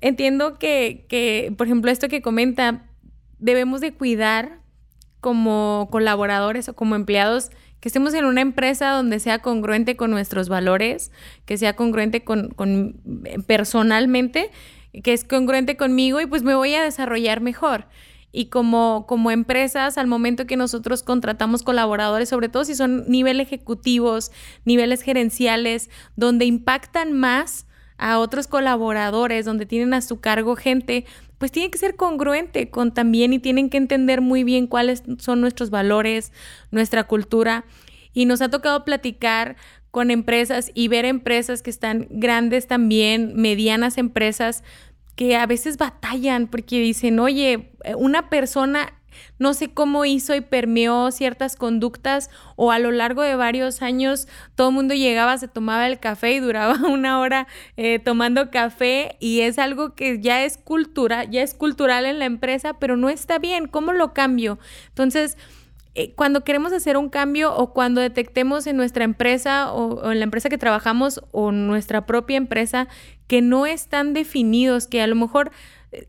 entiendo que, que, por ejemplo, esto que comenta, debemos de cuidar como colaboradores o como empleados que estemos en una empresa donde sea congruente con nuestros valores, que sea congruente con, personalmente, que es congruente conmigo y pues me voy a desarrollar mejor. Y como, como empresas, al momento que nosotros contratamos colaboradores, sobre todo si son niveles ejecutivos, niveles gerenciales, donde impactan más a otros colaboradores, donde tienen a su cargo gente, pues tiene que ser congruente con también y tienen que entender muy bien cuáles son nuestros valores, nuestra cultura. Y nos ha tocado platicar con empresas y ver empresas que están grandes también, medianas empresas, que a veces batallan porque dicen, oye, una persona no sé cómo hizo y permeó ciertas conductas o a lo largo de varios años todo el mundo llegaba, se tomaba el café y duraba una hora eh, tomando café y es algo que ya es cultura, ya es cultural en la empresa, pero no está bien. ¿Cómo lo cambio? Entonces, eh, cuando queremos hacer un cambio o cuando detectemos en nuestra empresa o, en la empresa que trabajamos o nuestra propia empresa que no están definidos, que a lo mejor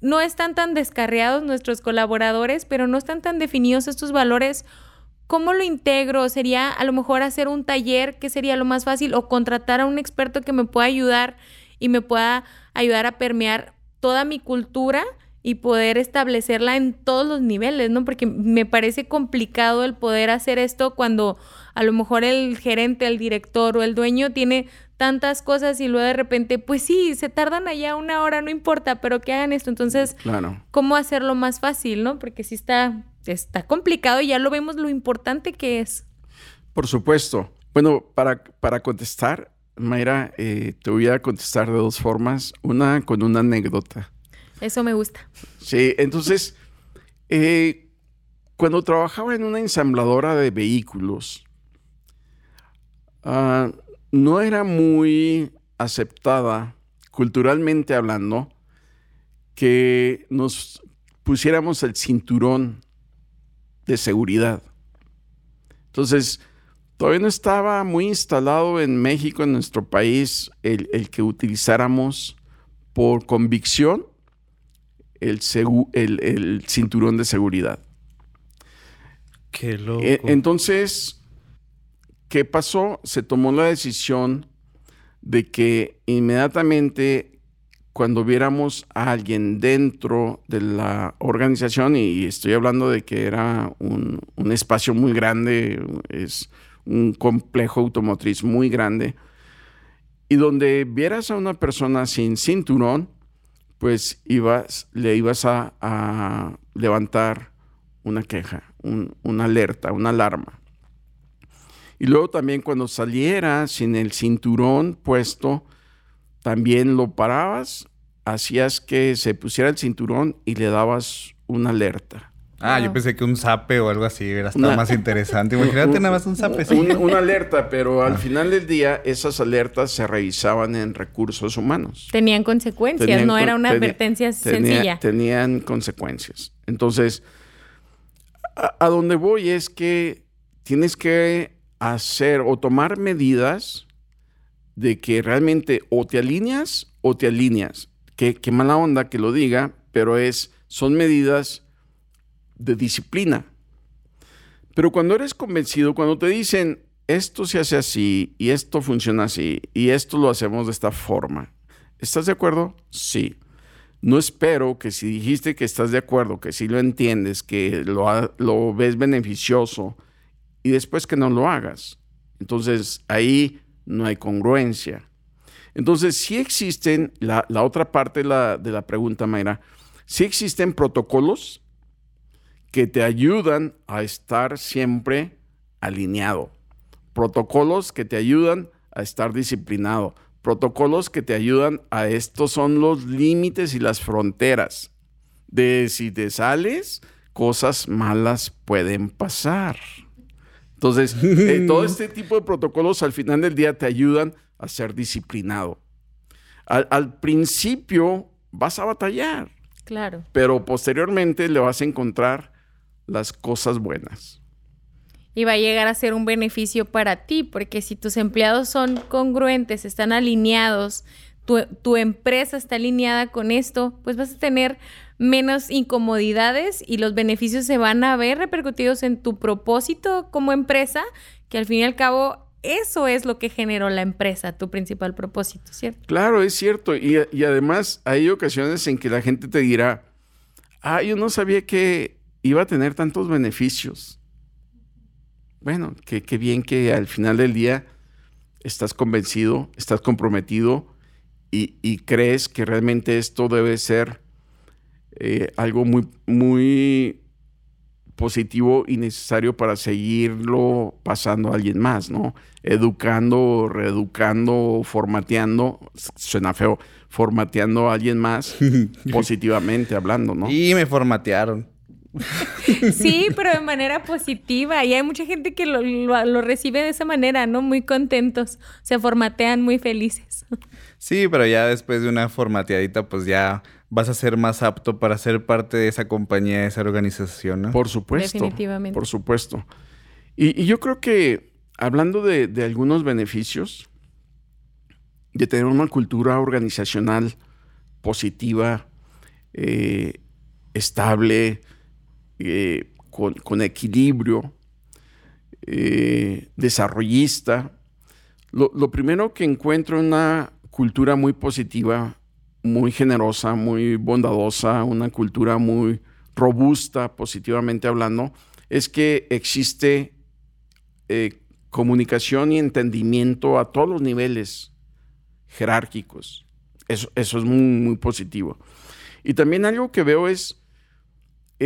no están tan descarriados nuestros colaboradores, pero no están tan definidos estos valores, ¿cómo lo integro? ¿Sería a lo mejor hacer un taller que sería lo más fácil o contratar a un experto que me pueda ayudar y me pueda ayudar a permear toda mi cultura? y poder establecerla en todos los niveles, ¿no? Porque me parece complicado el poder hacer esto cuando a lo mejor el gerente, el director o el dueño tiene tantas cosas y luego de repente, pues sí, se tardan allá una hora, no importa, pero que hagan esto. Entonces, claro. ¿cómo hacerlo más fácil, no? Porque sí está, está complicado y ya lo vemos lo importante que es. Por supuesto. Bueno, para, para contestar, Mayra, eh, te voy a contestar de dos formas. Una con una anécdota. Eso me gusta. Sí, entonces, eh, cuando trabajaba en una ensambladora de vehículos, ah, no era muy aceptada, culturalmente hablando, que nos pusiéramos el cinturón de seguridad. Entonces, todavía no estaba muy instalado en México, en nuestro país, el que utilizáramos por convicción el, el, cinturón de seguridad. Qué loco. E, entonces, ¿qué pasó? Se tomó la decisión de que inmediatamente cuando viéramos a alguien dentro de la organización, y estoy hablando de que era un, un espacio muy grande, es un complejo automotriz muy grande, y donde vieras a una persona sin cinturón, pues ibas, le ibas a, levantar una queja, una alerta, una alarma. Y luego también cuando saliera sin el cinturón puesto, también lo parabas, hacías que se pusiera el cinturón y le dabas una alerta. Ah, yo pensé que un zape o algo así era hasta más interesante. Imagínate nada más un zape. una alerta, pero al ah. final del día esas alertas se revisaban en recursos humanos. Tenían consecuencias, no era una advertencia sencilla. Tenían consecuencias. Entonces, a, a donde voy es que tienes que hacer o tomar medidas de que realmente o te alineas o te alineas. Qué, qué mala onda que lo diga, pero es, son medidas de disciplina. Pero cuando eres convencido, cuando te dicen, esto se hace así y esto funciona así y esto lo hacemos de esta forma, ¿estás de acuerdo? Sí. No espero que si dijiste que estás de acuerdo, que si lo entiendes, que lo, lo ves beneficioso y después que no lo hagas. Entonces ahí no hay congruencia. Entonces sí existen, la, otra parte de la, de la pregunta, Mayra, sí existen protocolos que te ayudan a estar siempre alineado. Protocolos que te ayudan a estar disciplinado. Protocolos que te ayudan a estos son los límites y las fronteras. De si te sales, cosas malas pueden pasar. Entonces, eh, todo este tipo de protocolos al final del día te ayudan a ser disciplinado. Al, al principio vas a batallar. Claro. Pero posteriormente le vas a encontrar las cosas buenas. Y va a llegar a ser un beneficio para ti, porque si tus empleados son congruentes, están alineados, tu, empresa está alineada con esto, pues vas a tener menos incomodidades y los beneficios se van a ver repercutidos en tu propósito como empresa, que al fin y al cabo eso es lo que generó la empresa, tu principal propósito, ¿cierto? Claro, es cierto. Y, y además hay ocasiones en que la gente te dirá, ah, yo no sabía que iba a tener tantos beneficios. Bueno, qué bien que al final del día estás convencido, estás comprometido y, crees que realmente esto debe ser eh, algo muy, muy positivo y necesario para seguirlo pasando a alguien más, ¿no? Educando, reeducando, formateando, suena feo, formateando a alguien más positivamente hablando, ¿no? Y me formatearon. Sí, pero de manera positiva. Y hay mucha gente que lo, recibe de esa manera, ¿no? Muy contentos. Se formatean muy felices. Sí, pero ya después de una formateadita, pues ya vas a ser más apto para ser parte de esa compañía, de esa organización, ¿no? Por supuesto. Definitivamente. Por supuesto. Y, yo creo que hablando de, algunos beneficios, de tener una cultura organizacional positiva, eh, estable, eh, con, equilibrio, eh, desarrollista. Lo, primero que encuentro en una cultura muy positiva, muy generosa, muy bondadosa, una cultura muy robusta, positivamente hablando, es que existe eh, comunicación y entendimiento a todos los niveles jerárquicos. Eso, eso es muy, muy positivo. Y también algo que veo es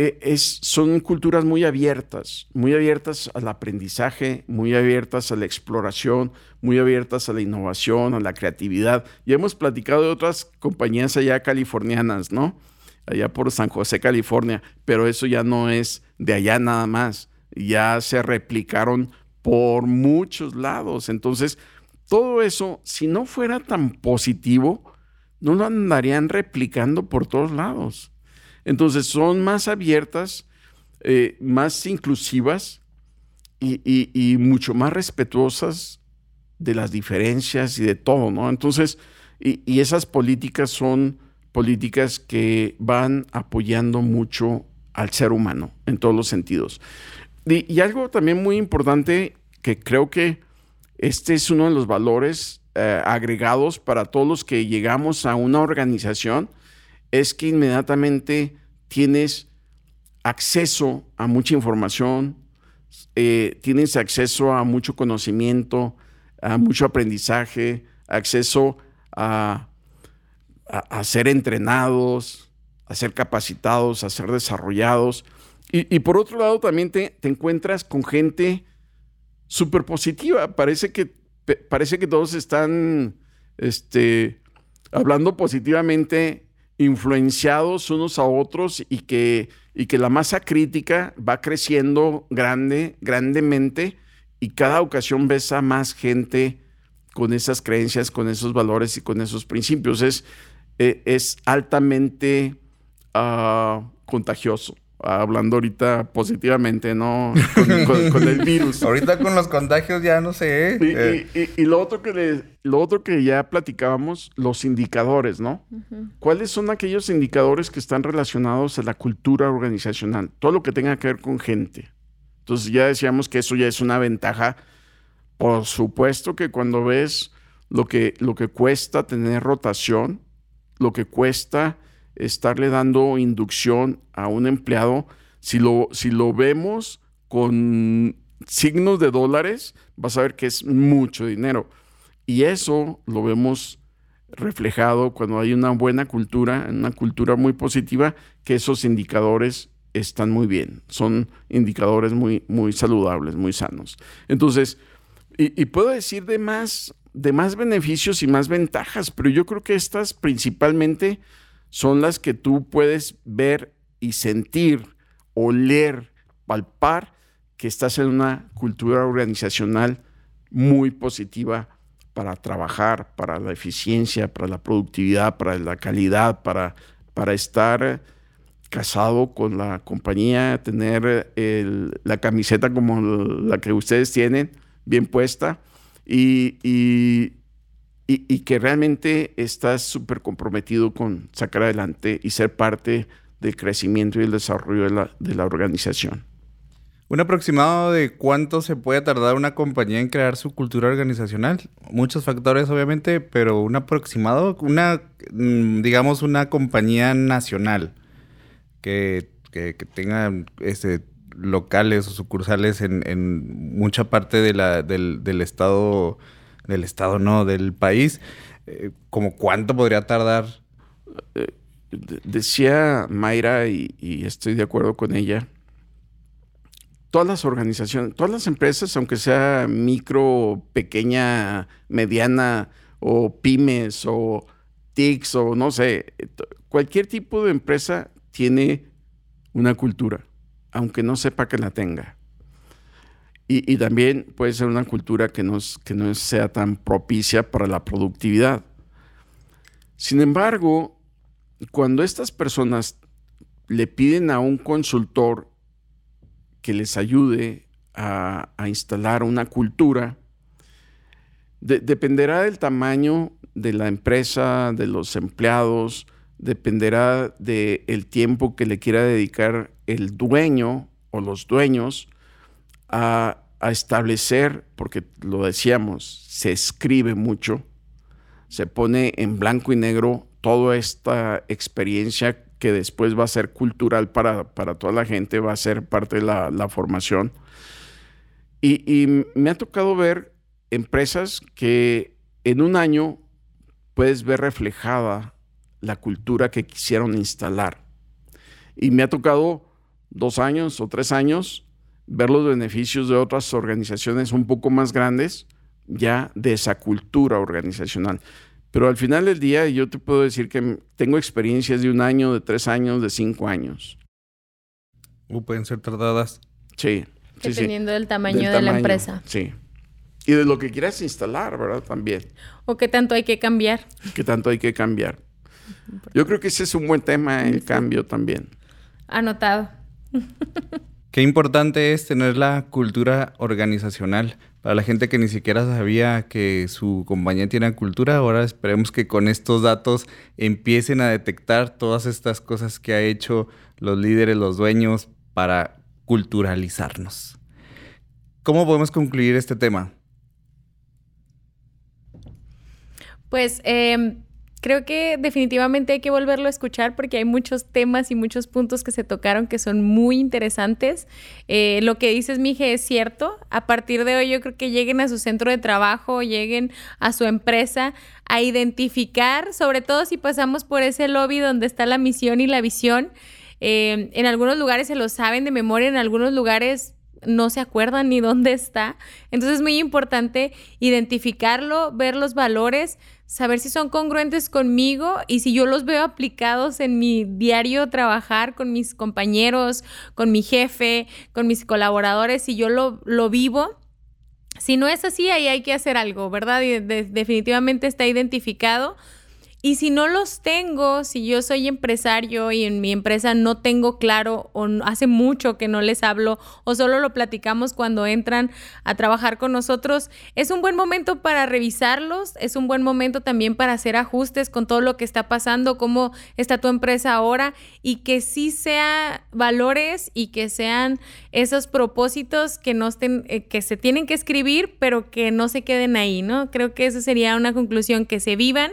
eh, son culturas muy abiertas, muy abiertas al aprendizaje, muy abiertas a la exploración, muy abiertas a la innovación, a la creatividad. Ya hemos platicado de otras compañías allá californianas, ¿no? Allá por San José, California, pero eso ya no es de allá nada más, ya se replicaron por muchos lados. Entonces, todo eso, si no fuera tan positivo, no lo andarían replicando por todos lados. Entonces son más abiertas, eh, más inclusivas y, mucho más respetuosas de las diferencias y de todo, ¿no? Entonces, y, esas políticas son políticas que van apoyando mucho al ser humano en todos los sentidos. Y, algo también muy importante que creo que este es uno de los valores eh, agregados para todos los que llegamos a una organización, es que inmediatamente tienes acceso a mucha información, eh, tienes acceso a mucho conocimiento, a mucho aprendizaje, acceso a, ser entrenados, a ser capacitados, a ser desarrollados. Y, por otro lado, también te, te encuentras con gente súper positiva. Parece que, parece que todos están este, hablando positivamente influenciados unos a otros y que, y que la masa crítica va creciendo grande, grandemente y cada ocasión ves a más gente con esas creencias, con esos valores y con esos principios. Es, eh, es altamente ah, contagioso hablando ahorita positivamente, ¿no? Con, el virus. ahorita con los contagios ya no sé. ¿eh? Y, lo, otro que lo otro que ya platicábamos, los indicadores, ¿no? ¿Cuáles son aquellos indicadores que están relacionados a la cultura organizacional? Todo lo que tenga que ver con gente. Entonces ya decíamos que eso ya es una ventaja. Por supuesto que cuando ves lo que, lo que cuesta tener rotación, lo que cuesta estarle dando inducción a un empleado, si lo, si lo vemos con signos de dólares, vas a ver que es mucho dinero. Y eso lo vemos reflejado cuando hay una buena cultura, una cultura muy positiva, que esos indicadores están muy bien. Son indicadores muy, muy saludables, muy sanos. Entonces, y, puedo decir de más, de más beneficios y más ventajas, pero yo creo que estas principalmente son las que tú puedes ver y sentir, oler, palpar que estás en una cultura organizacional muy positiva para trabajar, para la eficiencia, para la productividad, para la calidad, para, para estar casado con la compañía, tener la camiseta como la que ustedes tienen, bien puesta, y, que realmente estás súper comprometido con sacar adelante y ser parte del crecimiento y el desarrollo de la, de la organización. ¿Un aproximado de cuánto se puede tardar una compañía en crear su cultura organizacional? Muchos factores, obviamente, pero un aproximado, una, mm, digamos, una compañía nacional que, que, tenga este, locales o sucursales en, en mucha parte de la, del, del estado del estado, no, del país, eh, ¿como cuánto podría tardar? Eh, decía Mayra, y, estoy de acuerdo con ella, todas las organizaciones, todas las empresas, aunque sea micro, pequeña, mediana o pymes o TICs o no sé, cualquier tipo de empresa tiene una cultura, aunque no sepa que la tenga. Y, también puede ser una cultura que no, que no sea tan propicia para la productividad. Sin embargo, cuando estas personas le piden a un consultor que les ayude a, instalar una cultura, dependerá del tamaño de la empresa, de los empleados, dependerá del tiempo que le quiera dedicar el dueño o los dueños a, establecer, porque lo decíamos, se escribe mucho, se pone en blanco y negro toda esta experiencia que después va a ser cultural para, toda la gente, va a ser parte de la, formación. Y, me ha tocado ver empresas que en un año puedes ver reflejada la cultura que quisieron instalar. Y me ha tocado dos años o tres años ver los beneficios de otras organizaciones un poco más grandes ya de esa cultura organizacional. Pero al final del día yo te puedo decir que tengo experiencias de un año, de tres años, de cinco años. ¿O uh, pueden ser tardadas? Sí. Dependiendo del tamaño de la empresa. Sí. Y de lo que quieras instalar, ¿verdad? También. O qué tanto hay que cambiar. Qué tanto hay que cambiar. Yo creo que ese es un buen tema, el cambio también. Anotado. Qué importante es tener la cultura organizacional. Para la gente que ni siquiera sabía que su compañía tiene cultura, ahora esperemos que con estos datos empiecen a detectar todas estas cosas que ha hecho los líderes, los dueños para culturalizarnos. ¿Cómo podemos concluir este tema? Pues eh, creo que definitivamente hay que volverlo a escuchar porque hay muchos temas y muchos puntos que se tocaron que son muy interesantes. Eh, lo que dices, Mije, es cierto. A partir de hoy yo creo que lleguen a su centro de trabajo, lleguen a su empresa a identificar, sobre todo si pasamos por ese lobby donde está la misión y la visión. Eh, en algunos lugares se lo saben de memoria, en algunos lugares no se acuerdan ni dónde está. Entonces es muy importante identificarlo, ver los valores, saber si son congruentes conmigo y si yo los veo aplicados en mi diario trabajar con mis compañeros, con mi jefe, con mis colaboradores, si yo lo, lo vivo. Si no es así, ahí hay que hacer algo, ¿verdad? Y definitivamente está identificado y si no los tengo, si yo soy empresario y en mi empresa no tengo claro o hace mucho que no les hablo o solo lo platicamos cuando entran a trabajar con nosotros, es un buen momento para revisarlos, es un buen momento también para hacer ajustes con todo lo que está pasando, cómo está tu empresa ahora y que sí sea valores y que sean esos propósitos que no estén, eh, que se tienen que escribir, pero que no se queden ahí, ¿no? Creo que esa sería una conclusión, que se vivan,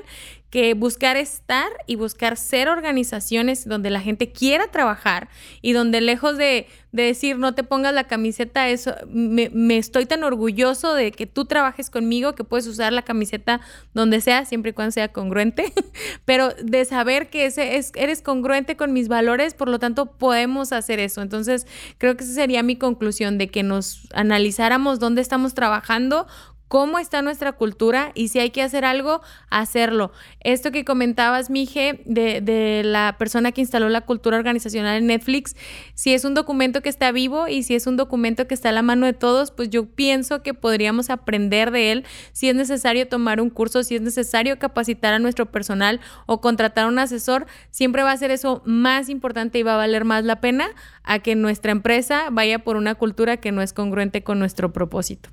que buscar estar y buscar ser organizaciones donde la gente quiera trabajar y donde lejos de, decir no te pongas la camiseta, eso me, estoy tan orgulloso de que tú trabajes conmigo que puedes usar la camiseta donde sea, siempre y cuando sea congruente, pero de saber que ese es, eres congruente con mis valores, por lo tanto podemos hacer eso. Entonces creo que esa sería mi conclusión de que nos analizáramos dónde estamos trabajando, cómo está nuestra cultura y si hay que hacer algo, hacerlo. Esto que comentabas, Mije, de, de, la persona que instaló la cultura organizacional en Netflix, si es un documento que está vivo y si es un documento que está a la mano de todos, pues yo pienso que podríamos aprender de él si es necesario tomar un curso, si es necesario capacitar a nuestro personal o contratar a un asesor, siempre va a ser eso más importante y va a valer más la pena a que nuestra empresa vaya por una cultura que no es congruente con nuestro propósito.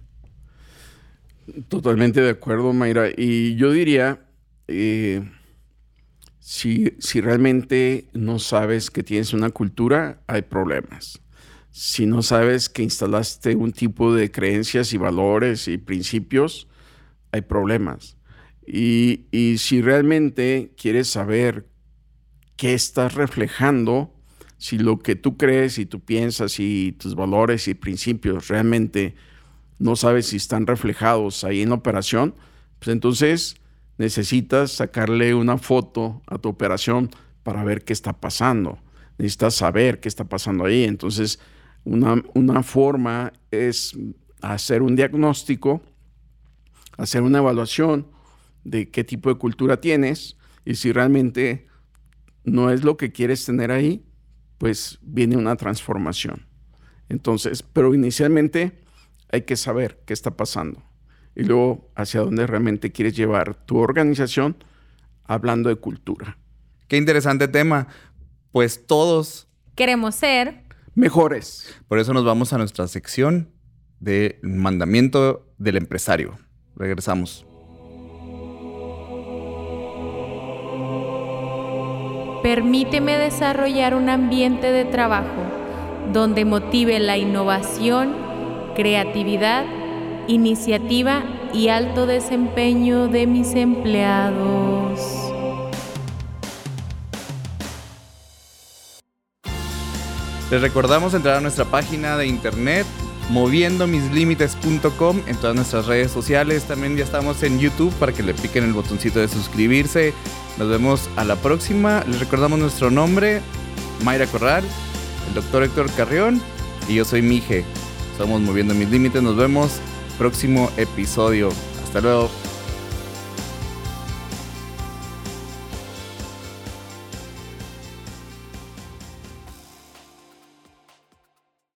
Totalmente de acuerdo, Mayra. Y yo diría, eh, si, si realmente no sabes que tienes una cultura, hay problemas. Si no sabes que instalaste un tipo de creencias y valores y principios, hay problemas. Y, y si realmente quieres saber qué estás reflejando, si lo que tú crees y tú piensas y tus valores y principios realmente no sabes si están reflejados ahí en la operación, pues entonces necesitas sacarle una foto a tu operación para ver qué está pasando. Necesitas saber qué está pasando ahí. Entonces Una, una forma es hacer un diagnóstico, hacer una evaluación de qué tipo de cultura tienes y si realmente no es lo que quieres tener ahí, pues viene una transformación. Entonces, pero inicialmente hay que saber qué está pasando y luego hacia dónde realmente quieres llevar tu organización hablando de cultura. Qué interesante tema. Pues todos queremos ser mejores. Por eso nos vamos a nuestra sección de mandamiento del empresario. Regresamos. Permíteme desarrollar un ambiente de trabajo donde motive la innovación, creatividad, iniciativa y alto desempeño de mis empleados. Les recordamos entrar a nuestra página de internet moviendomislimites.com en todas nuestras redes sociales. También ya estamos en YouTube para que le piquen el botoncito de suscribirse. Nos vemos a la próxima. Les recordamos nuestro nombre, Mayra Corral, el doctor Héctor Carrión y yo soy Mije. Somos Moviendo Mis Límites. Nos vemos próximo episodio. Hasta luego.